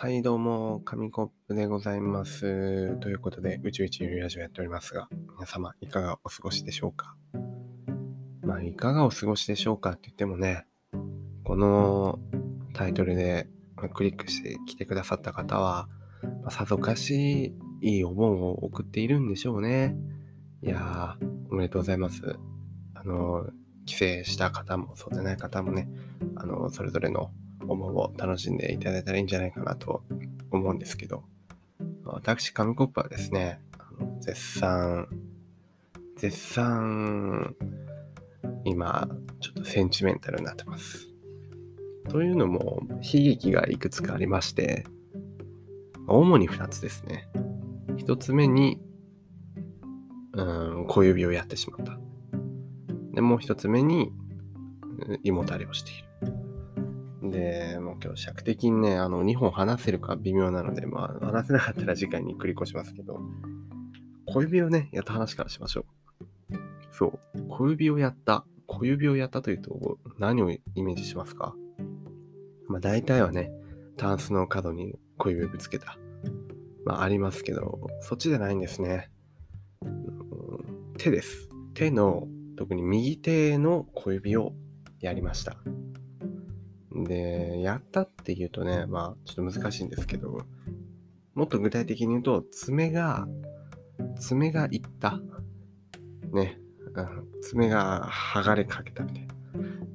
はい、どうも、紙コップでございます。ということで、宇宙一ゆるラジオやっておりますが、皆様、いかがお過ごしでしょうか？まあ、いかがお過ごしでしょうかって言ってもね、このタイトルでまあクリックして来てくださった方は、まあさぞかしいいお盆を送っているんでしょうね。いやー、おめでとうございます。あの、帰省した方も、そうでない方もね、あの、それぞれのお盆を楽しんでいただいたらいいんじゃないかなと思うんですけど、私、紙コップはですね、あの絶賛、絶賛、今、ちょっとセンチメンタルになってます。というのも、悲劇がいくつかありまして、主に2つですね。1つ目に、うん、小指をやってしまった。で、もう1つ目に、胃もたれをしている。で、もう今日尺的にね、あの、2本話せるか微妙なので、まあ、話せなかったら次回に繰り越しますけど、小指をね、やった話からしましょう。そう、小指をやった。小指をやったというと、何をイメージしますか？まあ、大体はね、タンスの角に小指をぶつけた。まあ、ありますけど、そっちじゃないんですね。うん手です。手の、特に右手の小指をやりました。で、やったっていうとね、まあ、ちょっと難しいんですけど、もっと具体的に言うと、爪が、爪がいった。ね。うん爪が剥がれかけたみたいな。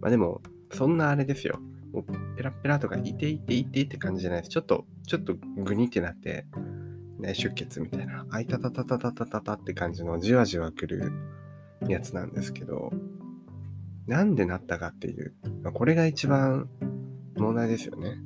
まあでも、そんなあれですよ。もうペラペラとか、いていていてって感じじゃないです。ちょっと、ちょっとグニってなって、ね、出血みたいな、あいたたたたたたたたって感じのじわじわくるやつなんですけど、なんでなったかっていう、まあこれが一番問題ですよね。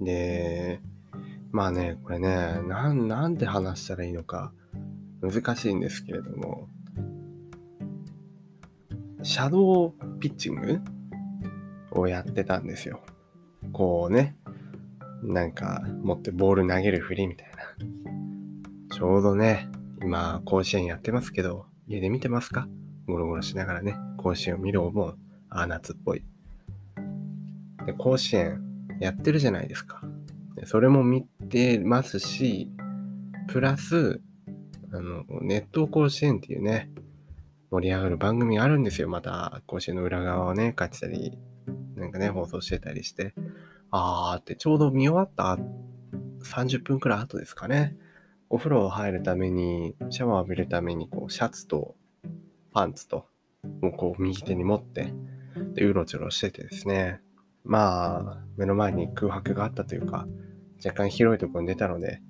で、まあね、これね、なん、なんで話したらいいのか難しいんですけれども、シャドーピッチングをやってたんですよ。こうね、なんか持ってボール投げる振りみたいな。ちょうどね、今甲子園やってますけど、家で見てますか？ゴロゴロしながらね、甲子園を見るお盆、ああ、夏っぽい。で、甲子園やってるじゃないですか。でそれも見てますし、プラス、あの、熱湯甲子園っていうね、盛り上がる番組あるんですよ。また、甲子園の裏側をね、書いてたり、なんかね、放送してたりして。あーって、ちょうど見終わった30分くらい後ですかね。お風呂を入るために、シャワー浴びるために、こう、シャツとパンツと、もうこう、右手に持って、で、うろちょろしててですね。まあ、目の前に空白があったというか、若干広いところに出たので、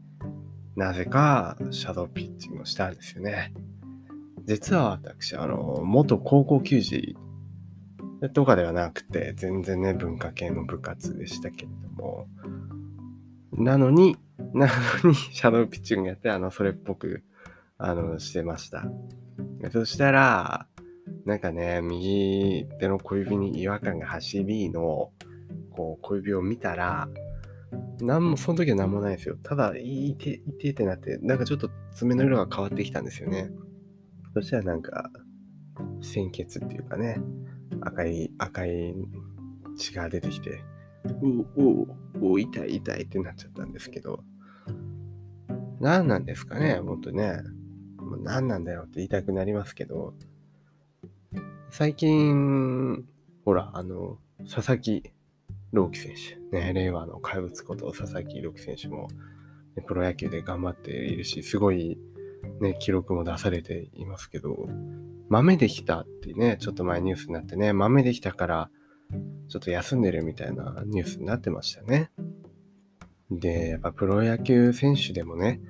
なぜか、シャドーピッチングをしたんですよね。実は私、あの、元高校球児とかではなくて、全然ね、文化系の部活でしたけれども、なのに、なのに、シャドーピッチングやって、あの、それっぽく、あの、してました。そしたら、なんかね、右手の小指に違和感が走りの、こう、小指を見たら、なんも、その時は何もないですよ。ただ、いて、いてってなって、なんかちょっと爪の色が変わってきたんですよね。そしたらなんか、鮮血っていうかね、赤い、赤い血が出てきて、うおおお痛い痛いってなっちゃったんですけど、何なんですかね、ほんとね。もう何なんだよって言いたくなりますけど、最近、ほら、あの、佐々木朗希選手、ね、令和の怪物こと佐々木朗希選手も、ねプロ野球で頑張っているし、すごい、ね、記録も出されていますけど、豆できたってね、ちょっと前ニュースになってね、豆できたから、ちょっと休んでるみたいなニュースになってましたね。で、やっぱプロ野球選手でもね、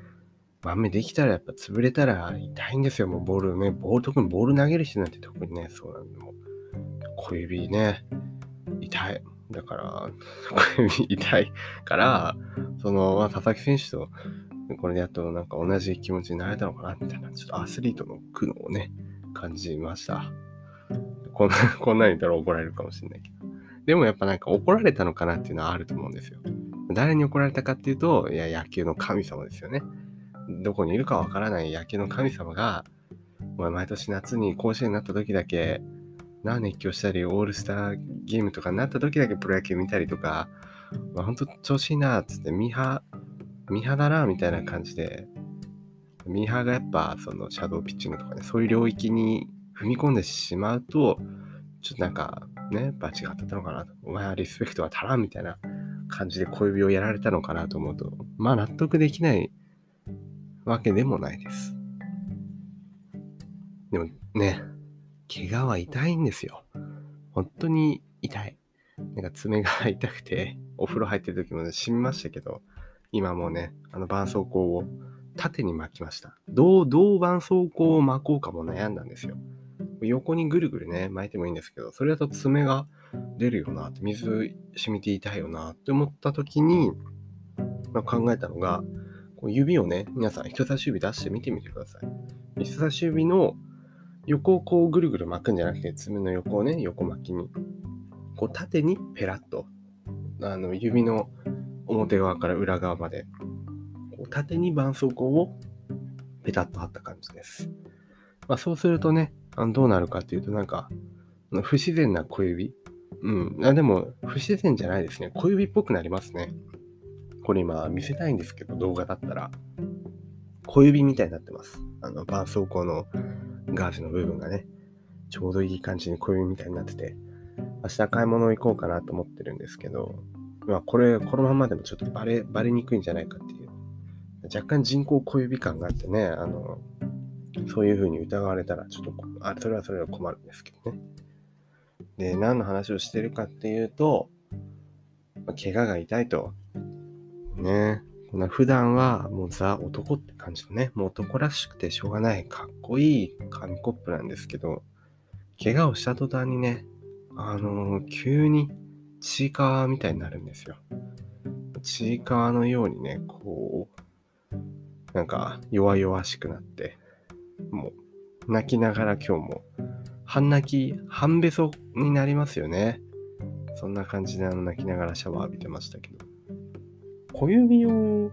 豆できたらやっぱ潰れたら痛いんですよ。もうボールね、ボール、特にボール投げる人なんて特にね、そうなんで、もう小指ね、痛い。だから、痛いから、その、まあ、佐々木選手と、これでやっとなんか同じ気持ちになれたのかな、みたいな、ちょっとアスリートの苦悩をね、感じました。こんな、こんなに言ったら怒られるかもしれないけど。でもやっぱなんか怒られたのかなっていうのはあると思うんですよ。誰に怒られたかっていうと、いや、野球の神様ですよね。どこにいるかわからない野球の神様が、お前毎年夏に甲子園になった時だけ、な熱狂したり、オールスターゲームとかになった時だけプロ野球見たりとか、まあ、ほんと調子いいなっつってミハミハだなみたいな感じでミーハーがやっぱそのシャドーピッチングとかねそういう領域に踏み込んでしまうとちょっとなんかねバチが当たったのかなと。お前はリスペクトは足らんみたいな感じで小指をやられたのかなと思うとまあ納得できないわけでもないです。でもね怪我は痛いんですよ本当に痛いなんか爪が痛くて、お風呂入ってる時も染みましたけど、今もうね、あの絆創膏を縦に巻きました。どう、どう絆創膏を巻こうかも悩んだんですよ。横にぐるぐるね、巻いてもいいんですけど、それだと爪が出るよなって、水染みて痛いよなって思った時に、まあ、考えたのが、こう指をね、皆さん人差し指出して見てみてください。人差し指の横をこうぐるぐる巻くんじゃなくて、爪の横をね、横巻きにこう縦にペラッとあの指の表側から裏側までこう縦に絆創膏をペタッと貼った感じです。まあ、そうするとねあのどうなるかっていうとなんか不自然な小指うん。あでも不自然じゃないですね。小指っぽくなりますね。これ今見せたいんですけど動画だったら小指みたいになってます。あの絆創膏のガーゼの部分がねちょうどいい感じに小指みたいになってて明日買い物行こうかなと思ってるんですけど、まあ、これ、このままでもちょっとバレ、バレにくいんじゃないかっていう、若干人工小指感があってね、あの、そういうふうに疑われたら、ちょっと、あ、それはそれは困るんですけどね。で、何の話をしてるかっていうと、怪我が痛いと。ね。ん普段はもうザ男って感じのね、もう男らしくてしょうがない、かっこいい紙コップなんですけど、怪我をした途端にね、あのー、急にちいかわみたいになるんですよ。ちいかわのようにね、こう、なんか弱々しくなって、もう泣きながら今日も半泣き、半べそになりますよね。そんな感じであの泣きながらシャワー浴びてましたけど。小指を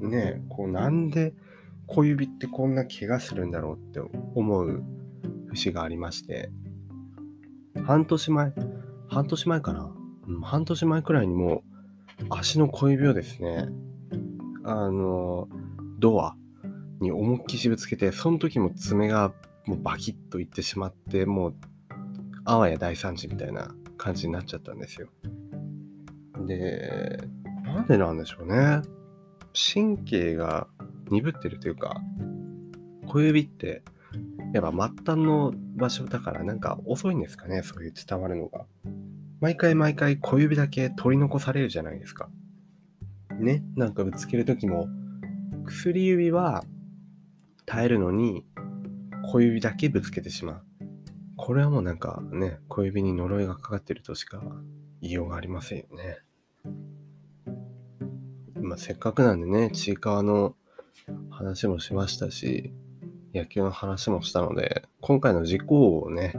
ね、こうなんで小指ってこんな怪我するんだろうって思う節がありまして、半年前、半年前かな、うん、半年前くらいにもう足の小指をですね、あの、ドアに思いっきしぶつけて、その時も爪がもうバキッといってしまって、もう、あわや大惨事みたいな感じになっちゃったんですよ。で、なんでなんでしょうね。神経が鈍ってるというか、小指ってやっぱ末端の場所だからなんか遅いんですかね、そういう伝わるのが。毎回毎回小指だけ取り残されるじゃないですか。ね、なんかぶつけるときも、薬指は耐えるのに小指だけぶつけてしまう。これはもうなんかね、小指に呪いがかかってるとしか言いようがありませんよね。まあ、せっかくなんでね、ちいかわの話もしましたし、野球の話もしたので、今回の事故をね、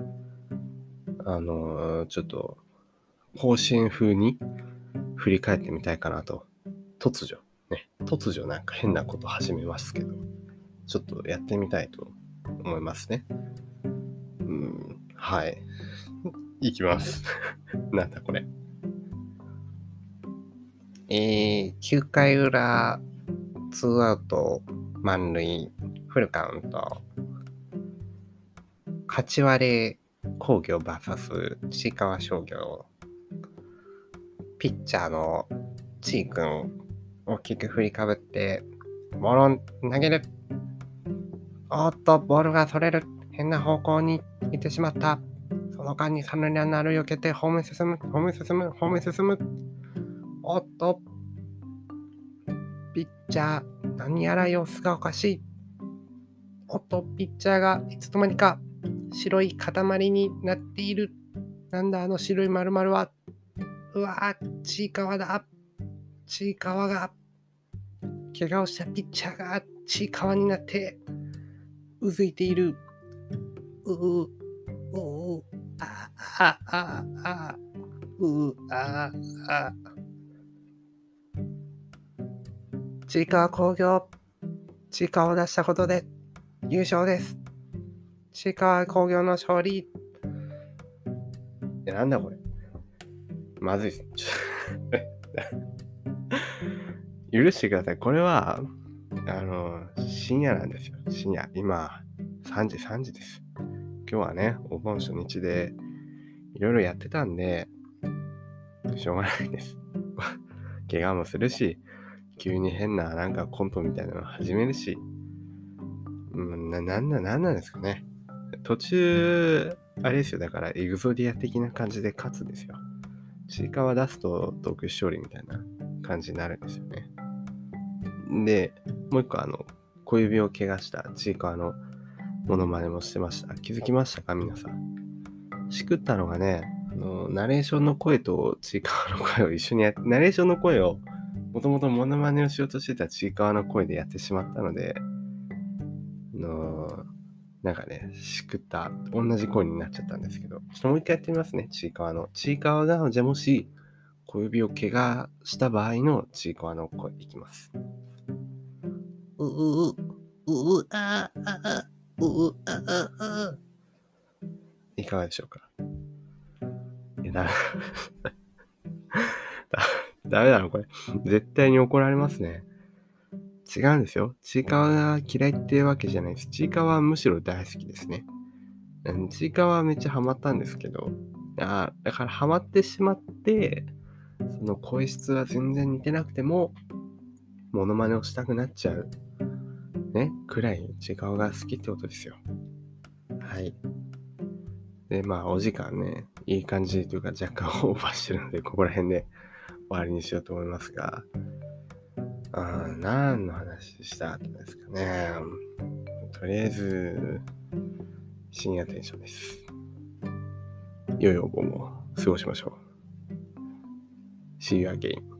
あのー、ちょっと、方針風に振り返ってみたいかなと。突如、ね、突如なんか変なこと始めますけど、ちょっとやってみたいと思いますね。うん、はい。いきます。なんだこれ。えー、9回裏、ツーアウト満塁、フルカウント。勝ち割れ工業 VS ちいかわ商業。ピッチャーのちーくん、大きく振りかぶって、ボールを投げる。おっと、ボールがそれる。変な方向に行ってしまった。その間に三塁ランナーを避けてホームに進む、ホームに進む、ホームに進む。おっと、ピッチャー、何やら様子がおかしい。おっと、ピッチャーがいつの間にか白い塊になっている。なんだ、あの白い丸々は。うわぁ、ちいかわだ。ちいかわが、怪我をしたピッチャーがちいかわになって、うずいている。うう、うう、あ、あ、あ、あ、う、あ、あ。ちいかわ工業、ちいかわを出したことで、優勝です。石川工業の勝利。え、なんだこれ。まずいっす。許してください。これは、あの、深夜なんですよ。深夜。今、3時、3時です。今日はね、お盆初日で、いろいろやってたんで、しょうがないです。怪我もするし、急に変ななんかコントみたいなの始めるし、うん、な、なんな、なんなんですかね。途中、あれですよ。だから、エグゾディア的な感じで勝つんですよ。ちいかわ出すと特殊勝利みたいな感じになるんですよね。で、もう一個あの、小指を怪我したちいかわのモノマネもしてました。気づきましたか皆さん。しくったのがね、あの、ナレーションの声とちいかわの声を一緒にやって、ナレーションの声をもともとモノマネをしようとしてたちいかわの声でやってしまったので、のなんかね、しくった、同じ声になっちゃったんですけど、ちょっともう一回やってみますね、ちいかわの。ちいかわが、じゃあもし、小指を怪我した場合のちいかわの声いきます。うう、うう、ああ、あ、うう、ああ、あ。いかがでしょうかいや、だ、ダメだろ、これ。絶対に怒られますね。違うんですよ。ちいかわが嫌いってわけじゃないです。ちいかわはむしろ大好きですね。ちいかわはめっちゃハマったんですけど、あだからハマってしまって、その声質は全然似てなくても、モノマネをしたくなっちゃう。ね、くらいちいかわが好きってことですよ。はい。で、まあ、お時間ね、いい感じというか若干オーバーしてるので、ここら辺で終わりにしようと思いますが、あ何の話した後ですかね。とりあえず、深夜テンションです。良いお盆を過ごしましょう。See you again.